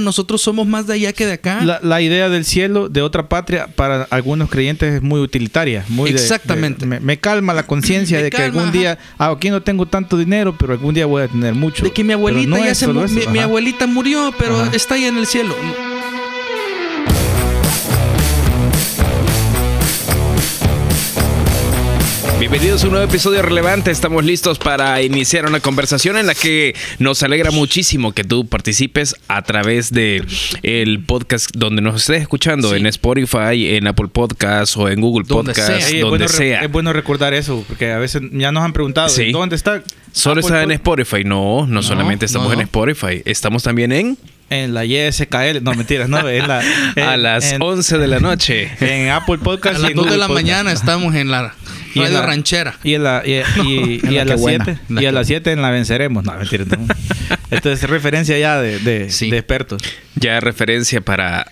nosotros somos más de allá que de acá. La, la idea del cielo de otra patria para algunos creyentes es muy utilitaria. Muy de- Exactamente. de- me, me calma la conciencia de que calma, algún día, ah, aquí no tengo tanto dinero, pero algún día voy a tener mucho. de que mi abuelita no ya se mi, mi abuelita murió, pero Ajá. está ahí en el cielo. Bienvenidos a un nuevo episodio relevante. Estamos listos para iniciar una conversación en la que nos alegra muchísimo que tú participes a través de el podcast donde nos estés escuchando, Sí. en Spotify, en Apple Podcast o en Google Donde Podcast, sea. Sí, es, donde bueno, sea. es bueno recordar eso, porque a veces ya nos han preguntado, Sí. ¿dónde está? Solo Apple está en Spotify. No, no, solamente estamos no. en Spotify. Estamos también en En la YSKL, no mentiras, no, en la, a las en, 11 de la noche. en Apple Podcast A las en 2 de la Podcast. mañana estamos en la Y radio la- ranchera. Y, en la, y, y- y a las buena. 7 La y a las 7 en la venceremos. No, mentira. No. Esto es referencia ya de, de, Sí. de expertos. Ya referencia para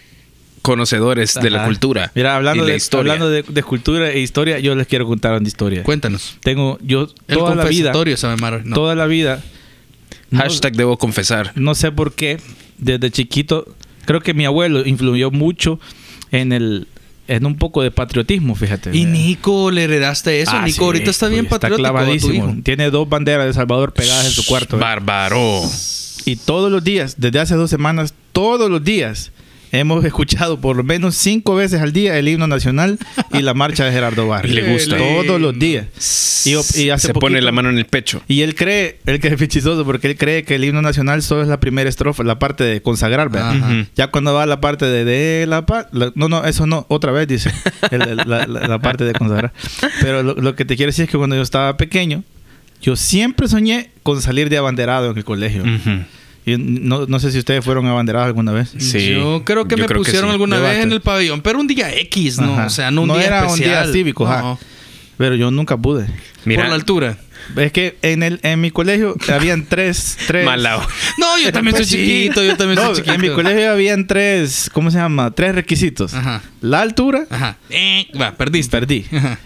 conocedores de la cultura. Mira, hablando, y la de, historia. hablando de, de cultura e historia, yo les quiero contar una historia. Cuéntanos. Tengo yo El toda la vida, llama. No. toda la vida, no- Hashtag debo confesar. no sé por qué, desde chiquito, creo que mi abuelo influyó mucho en el en un poco de patriotismo, fíjate. Y Nico, ¿le heredaste eso? Ah, Nico sí, ahorita está bien pues, patriótico. tu clavadísimo. hijo. Tiene dos banderas de Salvador pegadas en su cuarto. ¿eh? Bárbaro. Y todos los días, desde hace dos semanas, todos los días, hemos escuchado por lo menos cinco veces al día el himno nacional y la marcha de Gerardo Barrio. Le gusta. Todos los días. Y, y hace Se pone poquito- la mano en el pecho. Y él cree, él que es fichizoso, porque él cree que el himno nacional solo es la primera estrofa, la parte de consagrar, ¿verdad? Ajá. Ujú. Ya cuando va la parte de, de la paz, la- no, no, eso no, otra vez dice, el- el- la, la- la parte de consagrar. Pero lo, lo que te quiero decir es que cuando yo estaba pequeño, yo siempre soñé con salir de abanderado en el colegio. Ujú. Y no, no sé si ustedes fueron abanderados alguna vez. Sí. Yo creo que Yo me creo que pusieron sí. alguna Debate. vez en el pabellón, pero un día X, ¿no? Ajá. O sea, no un No día era un día cívico, ajá. No. Pero yo nunca pude. Mira, Por la altura. Es que en el en mi colegio habían tres, tres Malao. No, yo también Pues soy sí. chiquito, yo también No, soy chiquito. En mi colegio habían tres, ¿cómo se llama? Tres requisitos. Ajá. La altura, Ajá. Eh, va, perdiste. perdí. Ajá.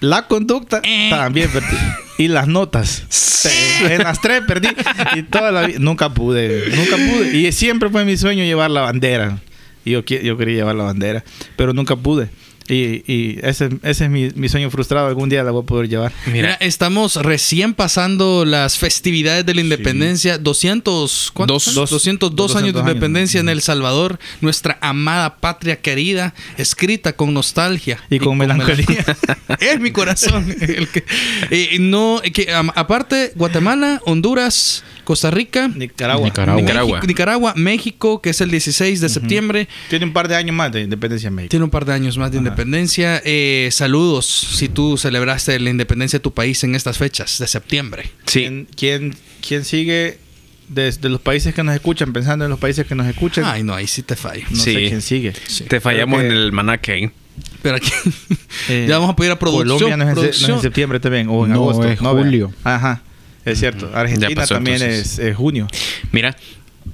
La conducta, Eh. también perdí. Y las notas. en las tres perdí. Y toda la vida, nunca pude, nunca pude. Y siempre fue mi sueño llevar la bandera. Y yo, yo quería llevar la bandera, pero nunca pude. Y, y ese, ese es mi, mi sueño frustrado. Algún día la voy a poder llevar. Mira, Mira, estamos recién pasando las festividades de la independencia. 200, ¿cuántos? Dos. son? 202 años de 200 años. independencia en El Salvador. Nuestra amada patria querida, escrita con nostalgia. Y con melancolía. melan- es mi corazón. el que, eh, no, que, aparte, Guatemala, Honduras, Costa Rica, Nicaragua. Nicaragua. Nicaragua. México- Nicaragua, México, que es el 16 de septiembre. Tiene un par de años más de independencia en México. Tiene un par de años más de independencia. Eh, saludos si tú celebraste la independencia de tu país en estas fechas de septiembre. sí. ¿Quién, quién, quién sigue desde los países que nos escuchan, pensando en los países que nos escuchan? Ay, no, ahí sí te fallo. no Sí. sé quién sigue. Te fallamos Creo en que- el manaque. Pero aquí Eh, ya vamos a pedir a producción. Colombia no es, en, no es en septiembre también, o en No, agosto. es julio. Ajá, es cierto. Argentina también es junio. Mira,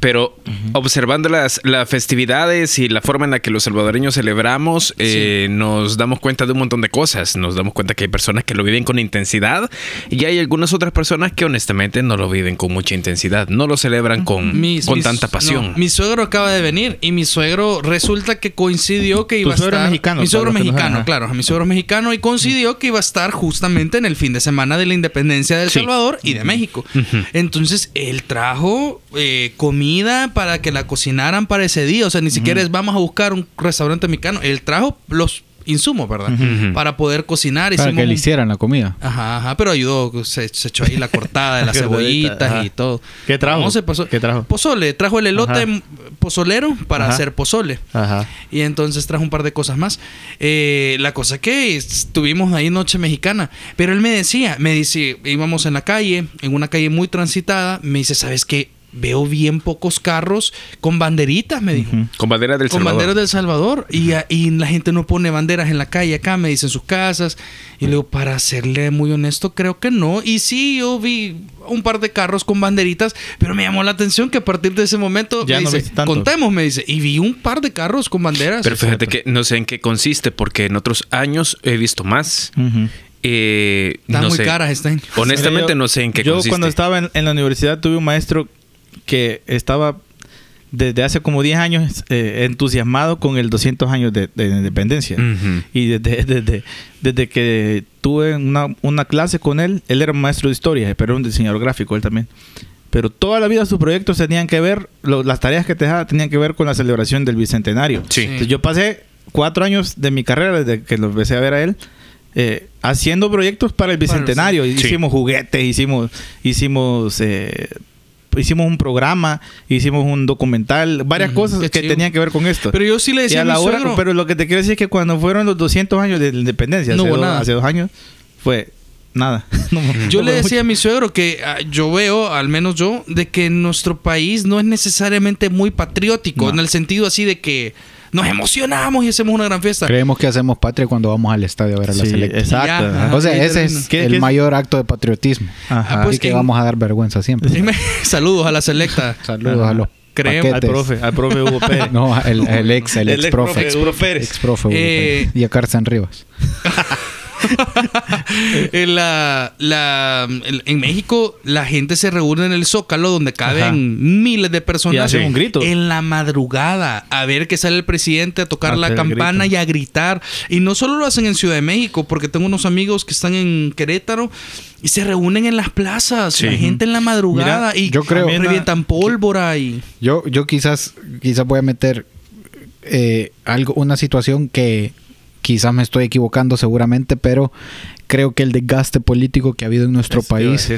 pero observando las, las festividades y la forma en la que los salvadoreños celebramos, eh, nos damos cuenta de un montón de cosas. Nos damos cuenta que hay personas que lo viven con intensidad y hay algunas otras personas que honestamente no lo viven con mucha intensidad. No lo celebran con, Mis- con mis- tanta pasión. no, mi suegro acaba de venir y mi suegro resulta que coincidió que iba a estar. mexicano, mi suegro mexicano, claro. Mi suegro mexicano y coincidió que iba a estar justamente en el fin de semana de la independencia de El Sí. Salvador y de México. Entonces él trajo eh, comida para que la cocinaran para ese día. O sea, ni siquiera es vamos a buscar un restaurante mexicano. Él trajo los insumos, ¿verdad? Para poder cocinar. Para que le hicieran la comida. Ajá, ajá, pero ayudó, se, se echó ahí la cortada de las cebollitas y todo. ¿Qué trajo? No, se pasó. ¿Qué trajo? Pozole, trajo el elote Ajá. pozolero para Ajá. hacer pozole. Ajá. Y entonces trajo un par de cosas más. Eh, la cosa que estuvimos ahí noche mexicana. Pero él me decía, me dice, íbamos en la calle, en una calle muy transitada, me dice, ¿sabes qué? Veo bien pocos carros con banderitas, me dijo. Con bandera del Con Salvador. banderas del Salvador. Y, la gente no pone banderas en la calle acá, me dicen sus casas. Y luego, para serle muy honesto, creo que no. Y sí, yo vi un par de carros con banderitas, pero me llamó la atención que a partir de ese momento, Ya me no dice, contemos, me dice. Y vi un par de carros con banderas. Pero fíjate que no sé en qué consiste, porque en otros años he visto más. Ujú. Eh, Están no muy sé. caras, están. Honestamente Yo- no sé en qué Yo consiste. cuando estaba en, en la universidad tuve un maestro que estaba desde hace como 10 años eh, entusiasmado con el 200 años de, de independencia. Y desde, desde, desde que tuve una, una clase con él, él era un maestro de historia, pero era un diseñador gráfico él también. Pero toda la vida sus proyectos tenían que ver, lo- las tareas que te dejaba tenían que ver con la celebración del Bicentenario. Sí. Entonces, yo pasé cuatro años de mi carrera, desde que lo empecé a ver a él, eh, haciendo proyectos para el Bicentenario. sí. Hicimos juguetes, hicimos, hicimos, eh, hicimos un programa, hicimos un documental, varias cosas que chido. tenían que ver con esto. Pero yo sí le Y decía a a mi la hora, suegro. pero lo que te quiero decir es que cuando fueron los 200 años de la independencia, No hace, hubo dos, nada. hace dos años, fue nada. No, Yo no le decía a mi suegro que ah, yo veo, al menos yo, de que nuestro país no es necesariamente muy patriótico, No. en el sentido así de que nos emocionamos y hacemos una gran fiesta. Creemos que hacemos patria cuando vamos al estadio a ver a la Sí, selecta. exacto. Ya, ajá. O sea, ese es ¿Qué- el qué es? mayor acto de patriotismo. Ajá. Ah, pues, Así que en- vamos a dar vergüenza siempre. Dime, Saludos a la selecta. Saludos a los Creemos- al profe, al profe Hugo Pérez. No, el, el ex, el, ex profe. ex Hugo Pérez. Ex profe. Hugo Eh, Pérez. y a Carson Rivas. en, la, la- en- México la gente se reúne en el Zócalo donde caben Ajá. miles de personas. Y hacen un grito. En la madrugada a ver que sale el presidente a tocar A la campana grito. y a gritar. Y no solo lo hacen en Ciudad de México, porque tengo unos amigos que están en Querétaro y se reúnen en las plazas. Sí. La gente en la madrugada Mira, y yo creo- revientan pólvora y... Yo, yo quizás, quizás voy a meter eh, algo, una situación que quizás me estoy equivocando seguramente, pero creo que el desgaste político que ha habido en nuestro Eso país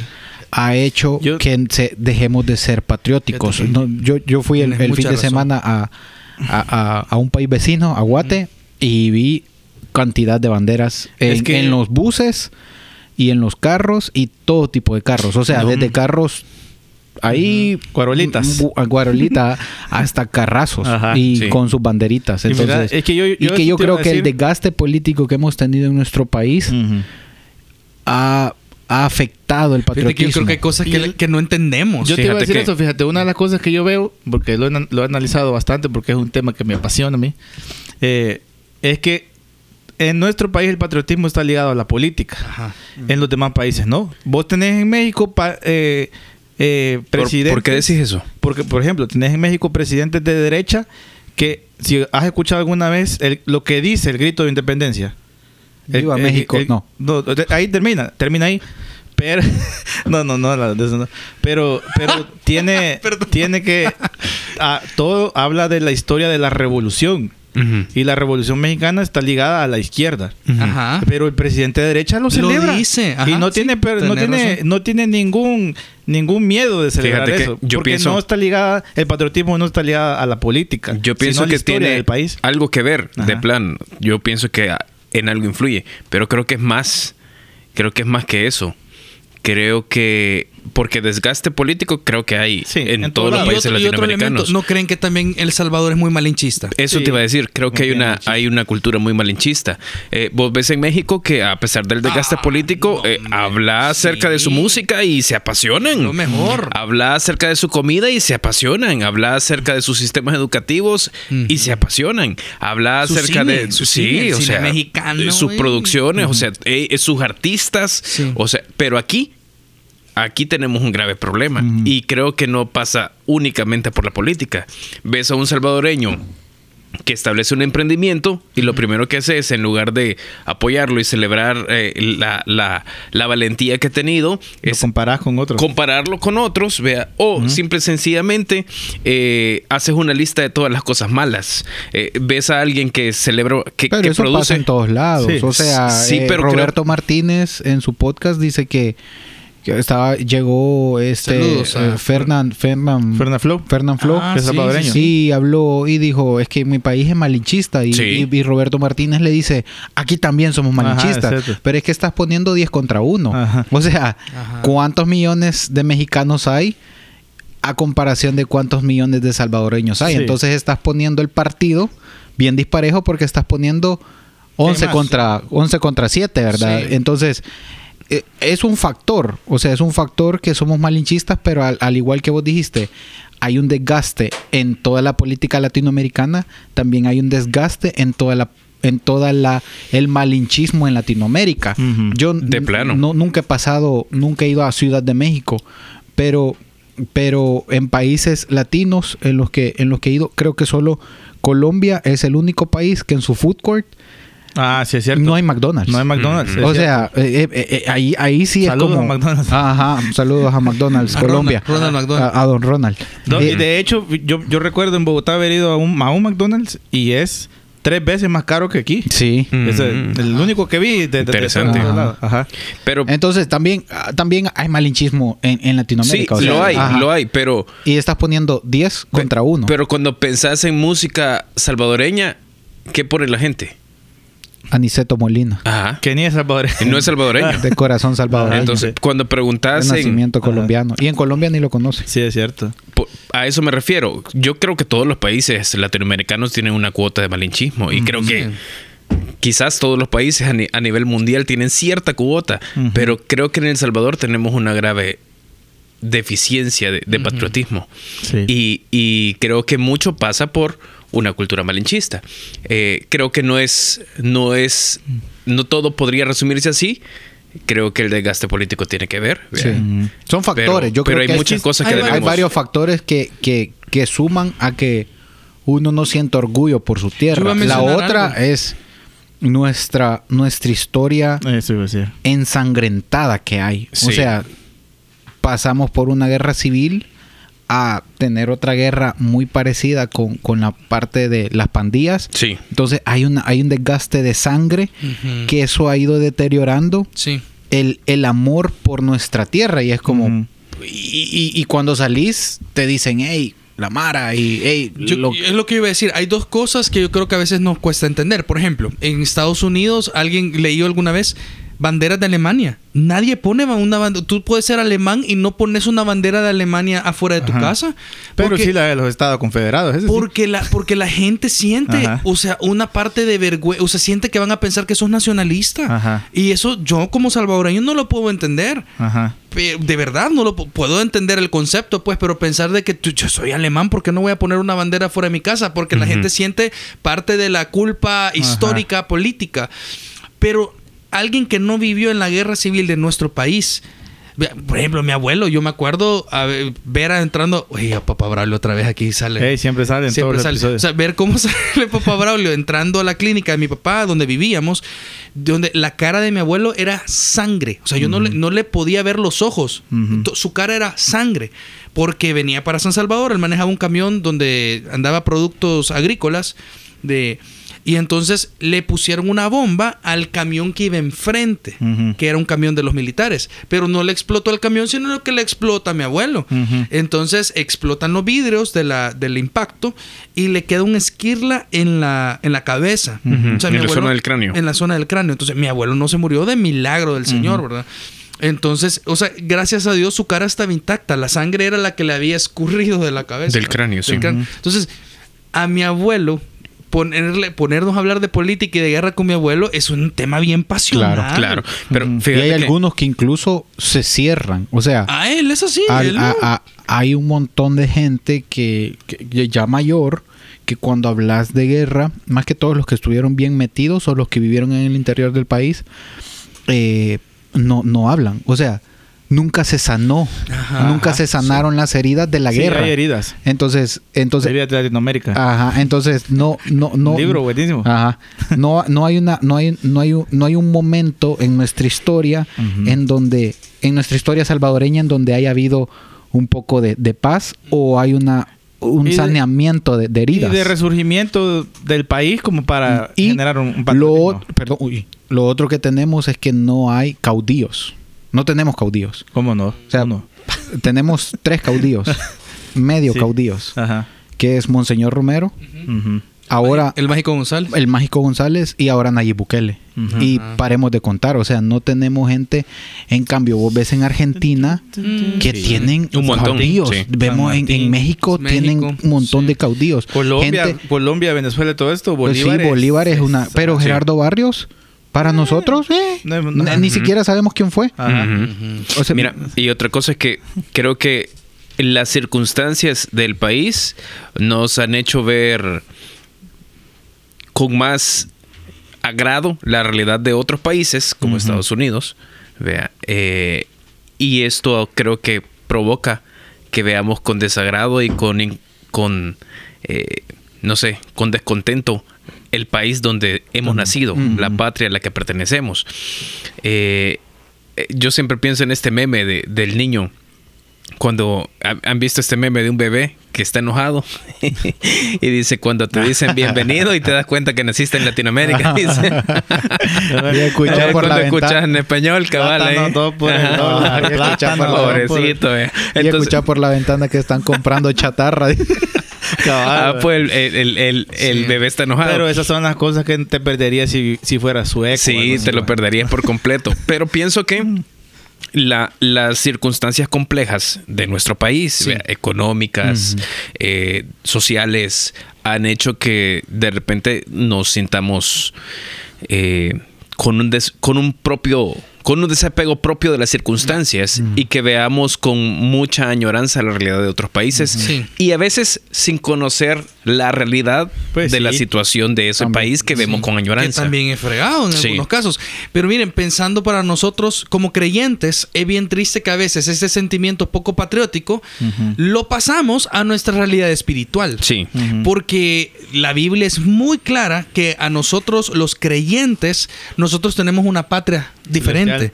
ha hecho Yo- que se- dejemos de ser patrióticos. No, yo, yo fui el, fin de razón. semana a, a- a- a un país vecino, a Guate, y vi cantidad de banderas en, Es que- en los buses y en los carros y todo tipo de carros. O sea, No. desde carros ahí Guarolitas. guarolita hasta carrazos Ajá, y sí. con sus banderitas. Y mira, Entonces, es que yo- y que yo creo que el desgaste político que hemos tenido en nuestro país ha, ha afectado el Fíjate que patriotismo. yo creo que hay cosas que, el- que no entendemos. Yo te iba a Fíjate decir que- eso, fíjate, una de las cosas que yo veo, porque lo he, an- lo he analizado bastante, porque es un tema que me apasiona a mí, eh, es que en nuestro país el patriotismo está ligado a la política. Ajá. En los demás países, ¿no? Vos tenés en México pa- eh, eh, ¿Por, presidentes... por qué decís eso? Porque, por ejemplo, tenés en México presidentes de derecha que, si has escuchado alguna vez el- lo que dice el grito de independencia. Viva México, no. Ahí termina, termina ahí. Pero, no, no, no. Pero, pero tiene, tiene que, todo habla de la historia de la revolución. Y la revolución mexicana está ligada a la izquierda. Ajá. Pero el presidente de derecha lo Lo celebra. dice, ajá, y no sí, tiene, pero no tiene, razón. no tiene ningún, ningún miedo de celebrar Fíjate que eso. yo porque pienso- no está ligada, el patriotismo no está ligado a la política. Yo sino pienso a la que tiene del país. algo que ver, de plan. Yo pienso que en algo influye, pero creo que es más, creo que es más que eso. Creo que porque desgaste político creo que hay Sí, en, en todos todo los países otro, elemento, latinoamericanos. ¿no creen que también El Salvador es muy malinchista? Eso Sí. te iba a decir, creo que hay una, malinchista. hay una cultura muy malinchista. Eh, vos ves en México que a pesar del desgaste Ah, político, no, eh, habla acerca de su música y se apasionan. Lo mejor. Habla acerca de su comida y se apasionan. Habla acerca de sus sistemas educativos y se apasionan. Habla Su acerca cine, de su sí, cine, o cine sea, mexicano, eh, sus producciones, o sea, eh, sus artistas, Sí. o sea, pero aquí Aquí tenemos un grave problema y creo que no pasa únicamente por la política. Ves a un salvadoreño que establece un emprendimiento y lo primero que hace es, en lugar de apoyarlo y celebrar eh, la, la- la valentía que ha tenido, es con otros. compararlo con otros, vea, o simple y sencillamente eh, haces una lista de todas las cosas malas. Eh, ves a alguien que celebra, que, Pero que eso produce. pasa en todos lados. Sí. O sea, Sí, eh, pero Roberto Martínez en su podcast dice que estaba llegó este eh, Fernan Fernan Fernan Flow. Fernan Flo. Ah, sí, habló y dijo, es que mi país es malinchista. Y, Sí. y- y Roberto Martínez le dice, aquí también somos malinchistas. pero es que estás poniendo 10 contra 1. Ajá. O sea, Ajá. ¿cuántos millones de mexicanos hay a comparación de cuántos millones de salvadoreños hay? Sí. Entonces estás poniendo el partido bien disparejo porque estás poniendo 11 más? contra, 11 contra 7, ¿verdad? Sí. Entonces... eh, Es un factor, o sea, es un factor que somos malinchistas, pero al, al igual que vos dijiste, hay un desgaste en toda la política latinoamericana, también hay un desgaste en toda la en toda la el malinchismo en Latinoamérica. Yo De plano. no- nunca he pasado, nunca he ido a Ciudad de México, pero pero en países latinos en los que en los que he ido, creo que solo Colombia es el único país que en su food court Ah, sí, es cierto. no hay McDonald's. No hay McDonald's. Mm. es o sea, eh, eh, eh, ahí, ahí sí Saludos es como... a McDonald's. Ajá, saludos a McDonald's, A Colombia. Ronald- Ronald McDonald. A, a don Ronald. No, Eh, y de hecho, yo, yo recuerdo en Bogotá haber ido a un, a un McDonald's y es tres veces más caro que aquí. sí. Mm. Es el, el único que vi de, de- de Interesante. todos Ajá. Ajá. Pero Entonces también, también hay malinchismo en, en sí, Latinoamérica. o sea, lo hay, ajá. lo hay, pero... Y estás poniendo 10 contra 1. Pero cuando pensás en música salvadoreña, ¿qué pone la gente? Aniceto Molina. Ajá. Que ni es Salvador. Y no es salvadoreño. De corazón salvadoreño. Entonces, cuando de preguntas en, nacimiento colombiano. Y en Colombia ni lo conoce. Sí, es cierto. a eso me refiero. Yo creo que todos los países latinoamericanos tienen una cuota de malinchismo y creo que quizás todos los países a, ni- a nivel mundial tienen cierta cuota, pero creo que en El Salvador tenemos una grave deficiencia de, de patriotismo Sí. y, y creo que mucho pasa por una cultura malinchista. Eh, creo que no es, no es, no todo podría resumirse así. Creo que el desgaste político tiene que ver. Sí. Son factores. Pero- Yo pero creo hay que muchas cosas que hay, debemos- hay varios factores que, que, que suman a que uno no sienta orgullo por su tierra. La otra algo. es nuestra, nuestra historia ensangrentada que hay. O Sí. sea, pasamos por una guerra civil a tener otra guerra muy parecida con, con la parte de las pandillas. Sí. Entonces hay, una, hay un desgaste de sangre que eso ha ido deteriorando Sí. el, el amor por nuestra tierra y es como... Y, y- y cuando salís te dicen, hey, la Mara y hey, Yo- lo- es lo que iba a decir. Hay dos cosas que yo creo que a veces nos cuesta entender. Por ejemplo, en Estados Unidos, alguien leyó alguna vez banderas de Alemania. Nadie pone una bandera. Tú puedes ser alemán y no pones una bandera de Alemania afuera de tu Ajá. casa. Pero Porque- sí la de los Estados Confederados. ese sí. Porque la, porque la gente siente, Ajá. o sea, una parte de vergüenza, o sea, siente que van a pensar que sos nacionalista. Ajá. Y eso yo como salvadoreño no lo puedo entender. Ajá. De verdad, no lo pu- puedo entender el concepto, pues, pero pensar de que yo soy alemán, ¿por qué no voy a poner una bandera fuera de mi casa? Porque la gente siente parte de la culpa histórica, política. Pero alguien que no vivió en la guerra civil de nuestro país, por ejemplo, mi abuelo, yo me acuerdo a ver, a entrando, oye, papá Braulio otra vez aquí sale. Siempre sale en Siempre todos sale. O sea, ver cómo sale papá Braulio entrando a la clínica de mi papá, donde vivíamos, donde la cara de mi abuelo era sangre. O sea, yo no, le, no le podía ver los ojos. Su cara era sangre. Porque venía para San Salvador, él manejaba un camión donde andaba productos agrícolas. De, y entonces le pusieron una bomba al camión que iba enfrente, que era un camión de los militares. Pero no le explotó el camión, sino lo que le explota a mi abuelo. Entonces explotan los vidrios de la, del impacto y le queda un esquirla en la, en la cabeza. Ujú. mi En la abuelo- zona del cráneo. En la zona del cráneo. Entonces mi abuelo no se murió de milagro del Señor, ¿verdad? Entonces, o sea, gracias a Dios su cara estaba intacta. La sangre era la que le había escurrido de la cabeza. Del cráneo, sí. Entonces, a mi abuelo, ponerle, ponernos a hablar de política y de guerra con mi abuelo es un tema bien pasional. Claro, Claro. Pero y hay que- algunos que incluso se cierran. O sea, A él es así. al- él a- no. a- hay un montón de gente que, que ya mayor que cuando hablas de guerra, más que todos los que estuvieron bien metidos o los que vivieron en el interior del país, eh, no, no hablan. O sea, nunca se sanó, Ajá, nunca ajá, se sanaron las heridas de la Sí, guerra. hay heridas. Entonces, entonces, Heridas de Latinoamérica. ajá, entonces no, no, no. Un libro buenísimo. Ajá. No, no hay una, no hay, no hay un, no hay un momento en nuestra historia en donde, en nuestra historia salvadoreña, en donde haya habido un poco de, de paz o hay una un saneamiento de, de heridas. Y de resurgimiento del país como para Y generar un, un lo, perdón, uy, lo otro que tenemos es que no hay caudillos. No tenemos caudillos. ¿Cómo no? O sea, ¿Cómo tenemos tres caudillos, medio Sí. caudillos, no? Ajá. que es Monseñor Romero, ahora El mágico González. el Mágico González y ahora Nayib Bukele. Y Ajá. paremos de contar, o sea, no tenemos gente. En cambio, vos ves en Argentina que Sí. tienen Un montón, caudillos. sí. Vemos en, México, México, tienen un montón sí. de caudillos. Colombia, Gente- Colombia, Venezuela y todo esto. pues sí, Bolívar, Bolívar es una. Pero sí. Gerardo Barrios, para nosotros, eh, No, no, ni- siquiera sabemos quién fue. Ajá. Ujú. O sea, Mira, y otra cosa es que creo que las circunstancias del país nos han hecho ver con más agrado la realidad de otros países como. Estados Unidos. Vea, eh, y esto creo que provoca que veamos con desagrado y con, con eh, no sé, con descontento el país donde hemos nacido, la patria a la que pertenecemos. Eh, eh, yo siempre pienso en este meme de- del niño. Cuando ha- han visto este meme de un bebé que está enojado y dice cuando te dicen bienvenido y te das cuenta que naciste en Latinoamérica. dice. Y escuchar Eh, por la escuchas ventana. en español, cabal. Pobrecito, eh. Y Entonces, escuchar por la ventana que están comprando chatarra. Ah, pues el, el- el- bebé está enojado. Pero esas son las cosas que te perderías si, si fuera sueco. Sí, te lo perderías por completo. Pero pienso que la- las circunstancias complejas de nuestro país, económicas, eh, sociales, han hecho que de repente nos sintamos eh, con, un des- con un propio con un desapego propio de las circunstancias y que veamos con mucha añoranza la realidad de otros países Sí. y a veces sin conocer la realidad Pues de la situación de ese También, país que vemos con Que añoranza. también es fregado en algunos casos. Pero miren, pensando para nosotros como creyentes, es bien triste que a veces ese sentimiento poco patriótico lo pasamos a nuestra realidad espiritual. Sí. Porque la Biblia es muy clara que a nosotros los creyentes, nosotros tenemos una patria diferente. De,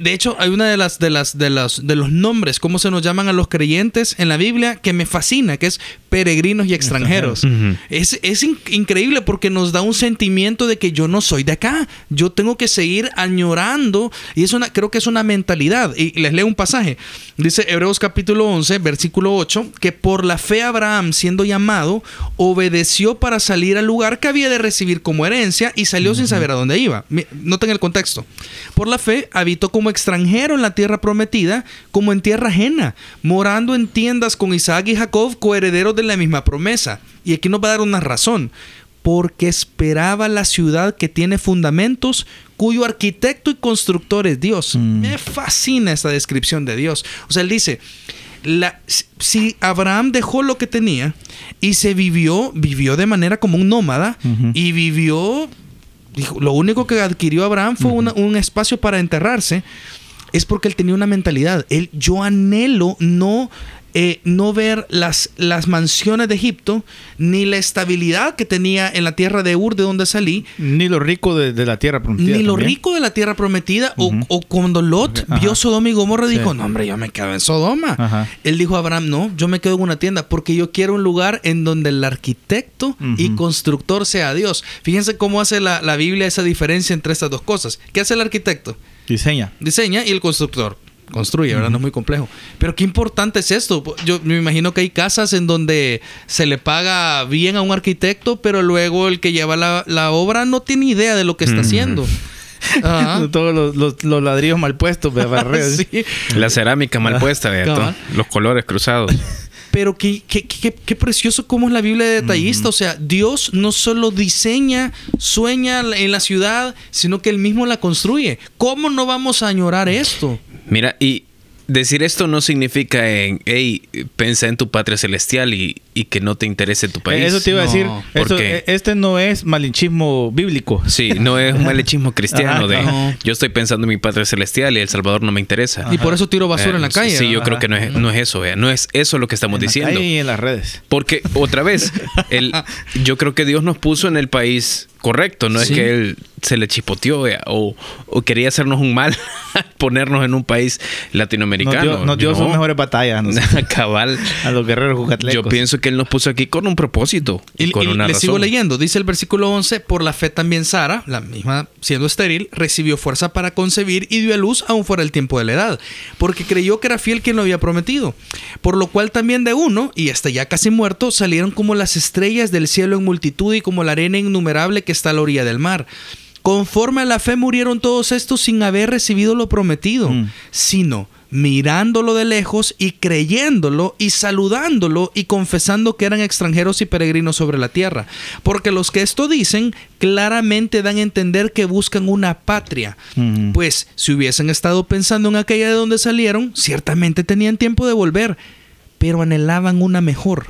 de hecho, hay una de las de las de las de los nombres, cómo se nos llaman a los creyentes en la Biblia, que me fascina, que es peregrinos y extranjeros. Es, es in- increíble porque nos da un sentimiento de que yo no soy de acá. Yo tengo que seguir añorando. Y es una, creo que es una mentalidad. Y les leo un pasaje. Dice Hebreos capítulo 11, versículo 8, que por la fe Abraham, siendo llamado, obedeció para salir al lugar que había de recibir como herencia y salió sin saber a dónde iba. Noten el contexto. Por la fe habitó como extranjero en la tierra prometida, como en tierra ajena, morando en tiendas con Isaac y Jacob, coherederos de la misma promesa. Y aquí nos va a dar una razón. Porque esperaba la ciudad que tiene fundamentos, cuyo arquitecto y constructor es Dios. Me fascina esta descripción de Dios. O sea, él dice, la- si Abraham dejó lo que tenía y se vivió, vivió de manera como un nómada y vivió, dijo, lo único que adquirió Abraham fue una- un espacio para enterrarse, es porque él tenía una mentalidad. Él, yo anhelo no, eh, no ver las, las mansiones de Egipto ni la estabilidad que tenía en la tierra de Ur, de donde salí, Ni lo rico de, de la tierra prometida. ni lo también. rico de la tierra prometida, o, o cuando Lot Ajá. vio Sodoma y Gomorra, dijo, no hombre, yo me quedo en Sodoma. Ajá. Él dijo a Abraham, no, yo me quedo en una tienda porque yo quiero un lugar en donde el arquitecto y constructor sea Dios. Fíjense cómo hace la, la Biblia esa diferencia entre estas dos cosas. ¿Qué hace el arquitecto? Diseña. Diseña y el constructor construye, ¿verdad? No es muy complejo. Pero qué importante es esto. Yo me imagino que hay casas en donde se le paga bien a un arquitecto, pero luego el que lleva la, la obra no tiene idea de lo que está haciendo. Ajá. Todos los, los- los ladrillos mal puestos. Sí. La cerámica mal puesta, los colores cruzados. Pero qué, qué, qué- qué precioso cómo es la Biblia de detallista. O sea, Dios no solo diseña, sueña en la ciudad, sino que Él mismo la construye. ¿Cómo no vamos a añorar esto? Mira, y decir esto no significa en, hey, pensa en tu patria celestial y, y que no te interese tu país. Eso te iba a decir. ¿Por Esto- qué? eh, este no es malinchismo bíblico. Sí, no es un malechismo cristiano Ajá, de no. yo estoy pensando en mi patria celestial y El Salvador no me interesa. Y por eso tiro basura Eh, en la calle. Sí, yo creo que no es, no es eso, vea. No es eso lo que estamos En la diciendo. calle y en las redes. Porque, otra vez, el, yo creo que Dios nos puso en el país correcto. No Sí. es que Él se le chipoteó vea, o, o quería hacernos un mal ponernos en un país latinoamericano. Nos dio, nos dio No. sus mejores batallas Cabal. a los guerreros jucatlecos. Yo pienso que Él nos puso aquí con un propósito y, Y, con y una le razón. sigo leyendo. Dice el versículo 11, por la fe también Sara, la misma siendo estéril, recibió fuerza para concebir y dio a luz aún fuera el tiempo de la edad, porque creyó que era fiel quien lo había prometido. Por lo cual también de uno, y hasta ya casi muerto, salieron como las estrellas del cielo en multitud y como la arena innumerable que está a la orilla del mar. Conforme a la fe murieron todos estos sin haber recibido lo prometido, Mm. sino mirándolo de lejos y creyéndolo y saludándolo y confesando que eran extranjeros y peregrinos sobre la tierra. Porque los que esto dicen claramente dan a entender que buscan una patria. Ujú. Pues si hubiesen estado pensando en aquella de donde salieron, ciertamente tenían tiempo de volver, pero anhelaban una mejor.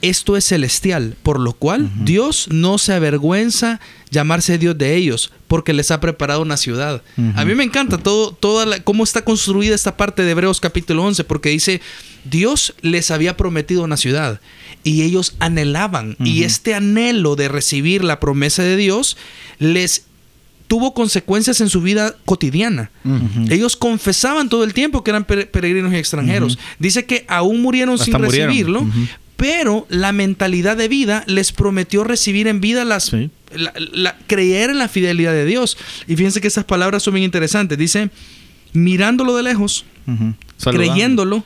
Esto es celestial, por lo cual Dios no se avergüenza llamarse Dios de ellos, porque les ha preparado una ciudad. A mí me encanta todo, toda la- cómo está construida esta parte de Hebreos capítulo 11, porque dice, Dios les había prometido una ciudad y ellos anhelaban. Y este anhelo de recibir la promesa de Dios les tuvo consecuencias en su vida cotidiana. Ellos confesaban todo el tiempo que eran pere- peregrinos y extranjeros. Dice que aún murieron Hasta sin murieron. recibirlo. Pero la mentalidad de vida les prometió recibir en vida las Sí. la- la- creer en la fidelidad de Dios. Y fíjense que esas palabras son bien interesantes. Dice, mirándolo de lejos, creyéndolo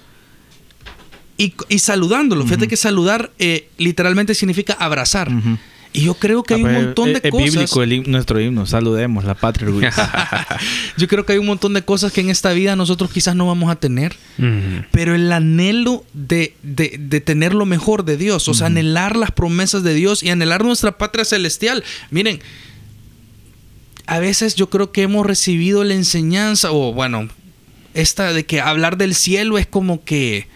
y, y saludándolo. Fíjate que saludar eh, literalmente significa abrazar. Ujú. Y yo creo que hay un montón de es, es cosas. bíblico el him- nuestro himno. Saludemos la patria. Yo creo que hay un montón de cosas que en esta vida nosotros quizás no vamos a tener. Pero el anhelo de, de- de tener lo mejor de Dios, o sea, anhelar las promesas de Dios y anhelar nuestra patria celestial. Miren, a veces yo creo que hemos recibido la enseñanza, o bueno, esta de que hablar del cielo es como que.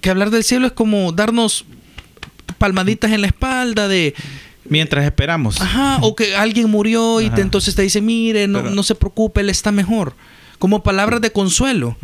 Que hablar del cielo es como darnos palmaditas en la espalda de. Mientras esperamos. Ajá, o que alguien murió y te, entonces te dice, mire, no, Pero- no se preocupe, él está mejor. Como palabras de consuelo.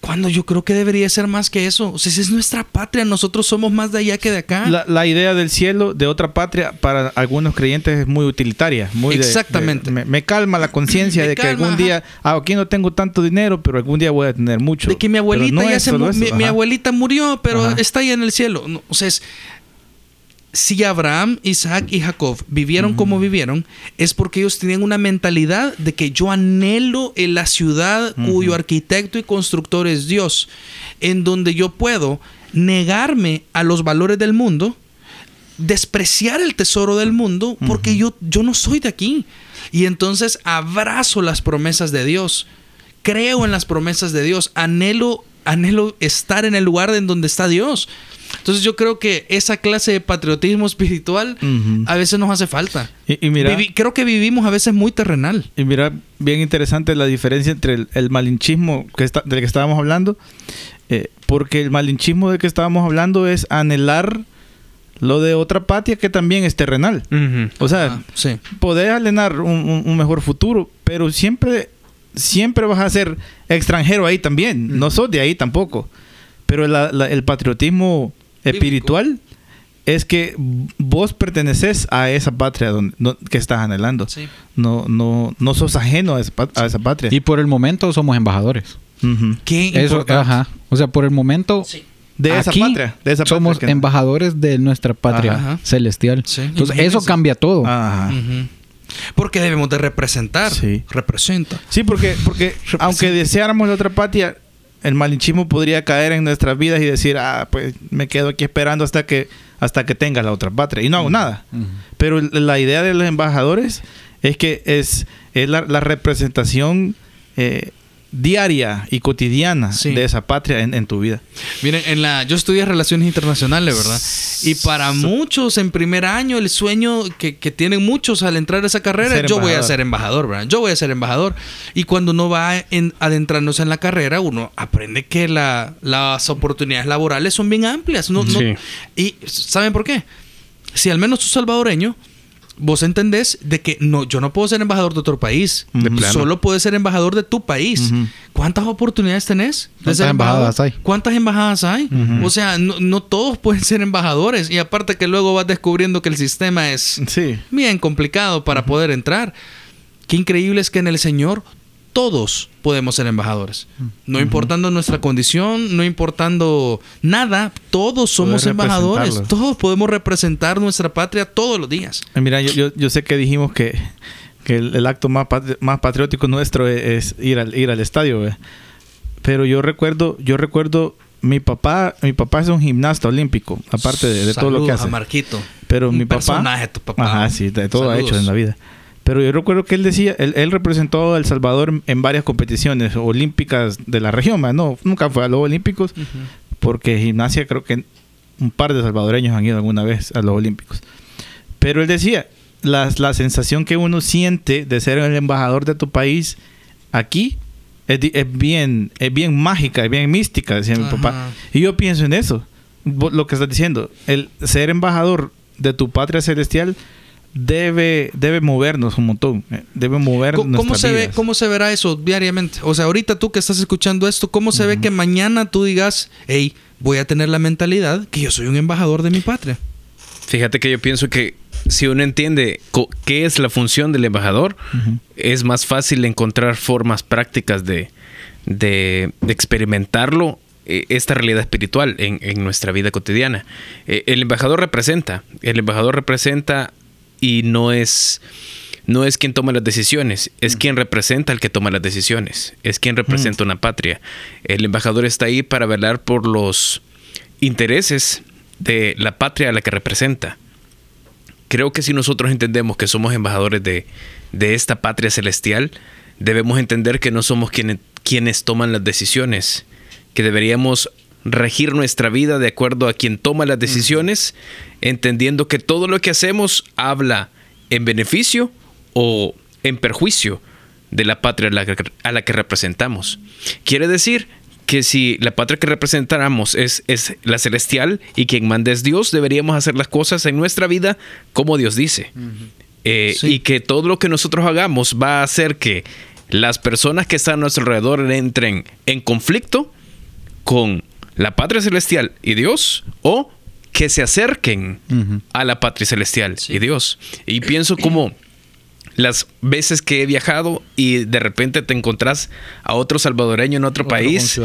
Cuando yo creo que debería ser más que eso. O sea, esa es nuestra patria. Nosotros somos más de allá que de acá. La, la idea del cielo de otra patria para algunos creyentes es muy utilitaria. Muy Exactamente. de- me, me calma la conciencia de que algún día, ah, aquí no tengo tanto dinero, pero algún día voy a tener mucho. de que mi abuelita no ya se mi, abuelita murió, pero Ajá. está ahí en el cielo. No, o sea, es- si Abraham, Isaac y Jacob vivieron como vivieron, es porque ellos tenían una mentalidad de que yo anhelo en la ciudad cuyo arquitecto y constructor es Dios, en donde yo puedo negarme a los valores del mundo, despreciar el tesoro del mundo, porque yo, yo no soy de aquí. Y entonces abrazo las promesas de Dios, creo en las promesas de Dios, anhelo, anhelo estar en el lugar en donde está Dios. Entonces yo creo que esa clase de patriotismo espiritual a veces nos hace falta. Y, y mira, Vivi- creo que vivimos a veces muy terrenal. y mira, bien interesante la diferencia entre el, el malinchismo que está, del que estábamos hablando, eh, porque el malinchismo del que estábamos hablando es anhelar lo de otra patria que también es terrenal. O sea, Ah, sí. podés alenar un, un- un mejor futuro, pero siempre, siempre vas a ser extranjero ahí también. No sos de ahí tampoco. Pero la- la- el patriotismo espiritual es que vos perteneces a esa patria donde, no- que estás anhelando. Sí. No, no, no sos ajeno a esa, a esa patria. Y por el momento somos embajadores. Ujú. Qué Eso, importante. ajá. O sea, por el momento Sí. De esa aquí patria. De esa somos que- embajadores de nuestra patria Ajá. celestial. Sí, Entonces, imagínense. eso cambia todo. Ajá. Ujú. Porque debemos de representar. Sí. Representa. Sí, porque, porque aunque deseáramos la otra patria, el malinchismo podría caer en nuestras vidas y decir, ah, pues me quedo aquí esperando hasta que, hasta que tenga la otra patria. Y no hago nada. Pero la idea de los embajadores es que es, es la, la representación eh, diaria y cotidiana Sí. de esa patria en, en tu vida. Miren, en la, yo estudié relaciones internacionales, ¿verdad? Y para muchos en primer año, el sueño que, que tienen muchos al entrar a esa carrera, Ser yo voy a ser embajador, ¿verdad? Yo voy a ser embajador. Y cuando uno va en, adentrándose en la carrera, uno aprende que la- las oportunidades laborales son bien amplias. No, no- Sí. y ¿saben por qué? Si al menos tú salvadoreño, vos entendés de que no, yo no puedo ser embajador de otro país. De plano. Solo puedes ser embajador de tu país. ¿Cuántas oportunidades tenés? de ¿Cuántas ser embajadas hay? ¿Cuántas embajadas hay? O sea, no, no todos pueden ser embajadores. Y aparte que luego vas descubriendo que el sistema es Sí. bien complicado para poder entrar. Qué increíble es que en el Señor todos podemos ser embajadores. No importando nuestra condición, no importando nada, todos somos embajadores. Todos podemos representar nuestra patria todos los días. Eh, Mira, yo, yo, yo sé que dijimos que, que el, el acto más, patri- más patriótico nuestro es, es ir al ir al estadio, ¿ve? pero yo recuerdo, yo recuerdo mi papá, mi papá es un gimnasta olímpico, aparte de, de todo lo que hace. a Marquito. Pero Un mi papá, personaje, tu papá. Ajá, sí, de todo ha Saludos. hecho en la vida. Pero yo recuerdo que él decía, él, él representó a El Salvador en varias competiciones olímpicas de la región, ¿va? no, nunca fue a los olímpicos, porque gimnasia creo que un par de salvadoreños han ido alguna vez a los olímpicos. Pero él decía, la, la sensación que uno siente de ser el embajador de tu país aquí es, bien, es bien mágica, es bien mística, decía mi papá. Y yo pienso en eso, lo que estás diciendo, el ser embajador de tu patria celestial debe, debe movernos un montón. eh, Debe mover ¿Cómo, nuestras se ve. ¿Cómo se verá eso diariamente? O sea, ahorita tú que estás escuchando esto, ¿cómo se ve que mañana tú digas, hey, voy a tener la mentalidad que yo soy un embajador de mi patria? Fíjate que yo pienso que si uno entiende qué es la función del embajador, es más fácil encontrar formas prácticas de, de- de experimentarlo, eh, esta realidad espiritual en, en nuestra vida cotidiana. Eh, el embajador representa, el embajador representa y no es... No es quien toma las decisiones, es quien representa al que toma las decisiones, es quien representa una patria. El embajador está ahí para velar por los intereses de la patria a la que representa. Creo que si nosotros entendemos que somos embajadores de, de esta patria celestial, debemos entender que no somos quienes, quienes toman las decisiones, que deberíamos regir nuestra vida de acuerdo a quien toma las decisiones, entendiendo que todo lo que hacemos habla en beneficio o en perjuicio de la patria a la que, a la que representamos. Quiere decir que si la patria que representamos es, es la celestial y quien manda es Dios, deberíamos hacer las cosas en nuestra vida como Dios dice. Eh, Sí. Y que todo lo que nosotros hagamos va a hacer que las personas que están a nuestro alrededor entren en conflicto con la patria celestial y Dios o que se acerquen a la patria celestial y Dios. Y pienso como las veces que he viajado y de repente te encontrás a otro salvadoreño en otro, Otro país, sí.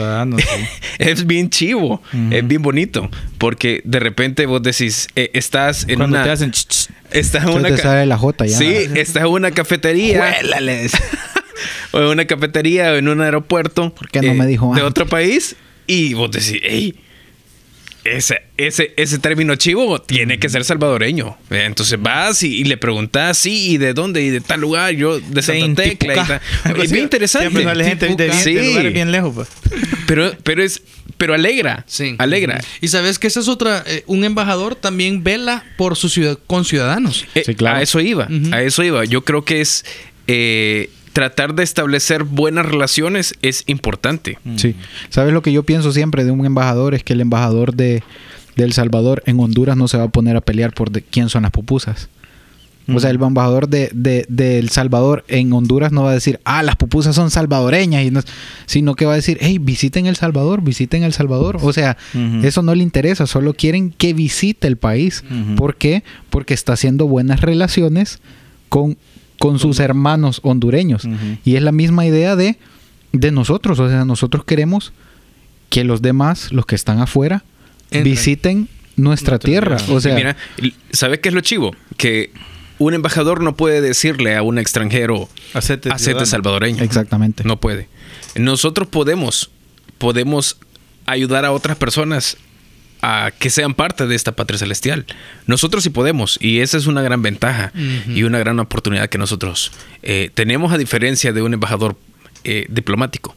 es bien chivo, es bien bonito, porque de repente vos decís, eh, estás en Cuando una... te hacen ch, ch, Estás en una te sale la J ya. Sí, estás en una cafetería. o en una cafetería o en un aeropuerto. eh, ¿Por qué no me dijo De antes? otro país. Y vos decís, hey, ese, ese, ese término chivo tiene que ser salvadoreño. Eh, Entonces vas y, y le preguntas, sí, ¿y de dónde? Y de tal lugar, yo de Santa Tecla. y tal. Es bien interesante. Siempre sale gente de, de, Sí. de lugares bien lejos. pues. Pero, pero es, pero alegra. Sí. Alegra. Y sabes que esa es otra, eh, un embajador también vela por sus ciudad- conciudadanos. Eh, Sí, claro. A eso iba, a eso iba. Yo creo que es eh, tratar de establecer buenas relaciones es importante. Sí. ¿Sabes lo que yo pienso siempre de un embajador? Es que el embajador de, de El Salvador en Honduras no se va a poner a pelear por de- quién son las pupusas. O sea, el embajador de, de, de El Salvador en Honduras no va a decir, ah, las pupusas son salvadoreñas, y no- sino que va a decir, hey, visiten El Salvador, visiten El Salvador. O sea, eso no le interesa, solo quieren que visite el país. ¿Por qué? Porque está haciendo buenas relaciones con, con sus hermanos hondureños. Y es la misma idea de, de nosotros. O sea, nosotros queremos que los demás, los que están afuera, Entren. visiten nuestra, Nuestra tierra. tierra. O sea, Mira, ¿sabes qué es lo chivo? Que un embajador no puede decirle a un extranjero, Hacete hacete ciudadano". salvadoreño. exactamente. No puede. Nosotros podemos, podemos ayudar a otras personas a que sean parte de esta patria celestial. Nosotros sí podemos y esa es una gran ventaja y una gran oportunidad que nosotros eh, tenemos a diferencia de un embajador eh, diplomático.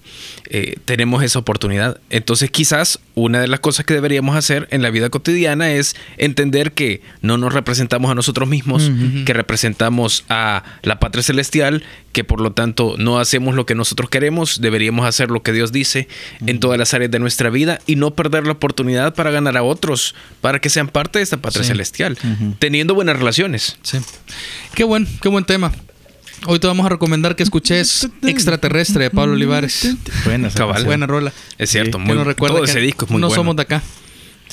Eh, tenemos esa oportunidad. Entonces quizás una de las cosas que deberíamos hacer en la vida cotidiana es entender que no nos representamos a nosotros mismos, que representamos a la patria celestial, que por lo tanto no hacemos lo que nosotros queremos, deberíamos hacer lo que Dios dice en todas las áreas de nuestra vida y no perder la oportunidad para ganar a otros, para que sean parte de esta patria Sí. celestial, teniendo buenas relaciones. Sí. Qué buen, qué buen tema. Hoy te vamos a recomendar que escuches Extraterrestre de Pablo Olivares. Buena Cabal. rola. Es cierto, muy, nos recuerda todo que ese disco es muy no bueno. somos de acá.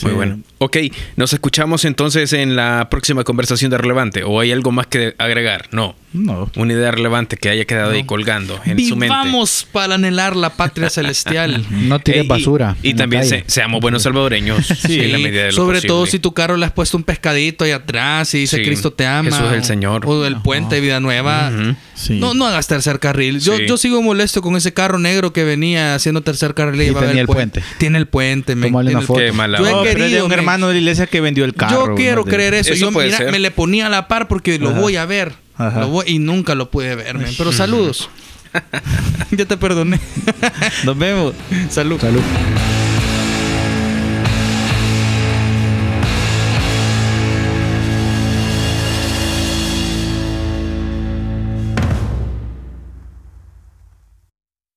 Muy bueno. Ok, nos escuchamos entonces en la próxima conversación de relevante. ¿O hay algo más que agregar? No. No. Una idea relevante que haya quedado ahí colgando en su mente. Vivamos para anhelar la patria celestial. No tires y- basura. Y, la también se- seamos buenos salvadoreños. Sí, en la medida de lo sobre posible. todo si tu carro le has puesto un pescadito ahí atrás y dice Sí, Cristo te ama. Jesús es el Señor. O el puente de Vida Nueva. Ujú. Sí. No, no hagas tercer carril. Yo, Sí. yo sigo molesto con ese carro negro que venía haciendo tercer carril. Y iba a ver tenía el puente. Tiene el puente. men. Tómale Tiene una el foto. puente. Mala Yo he. No, querido, un hermano de la iglesia que vendió el carro. Yo quiero ¿no? Creer eso. Yo me le ponía a la par porque lo voy a ver. Ajá. Lo voy- y nunca lo pude ver, men. Pero saludos. ya te perdoné. Nos vemos. Salud. Salud.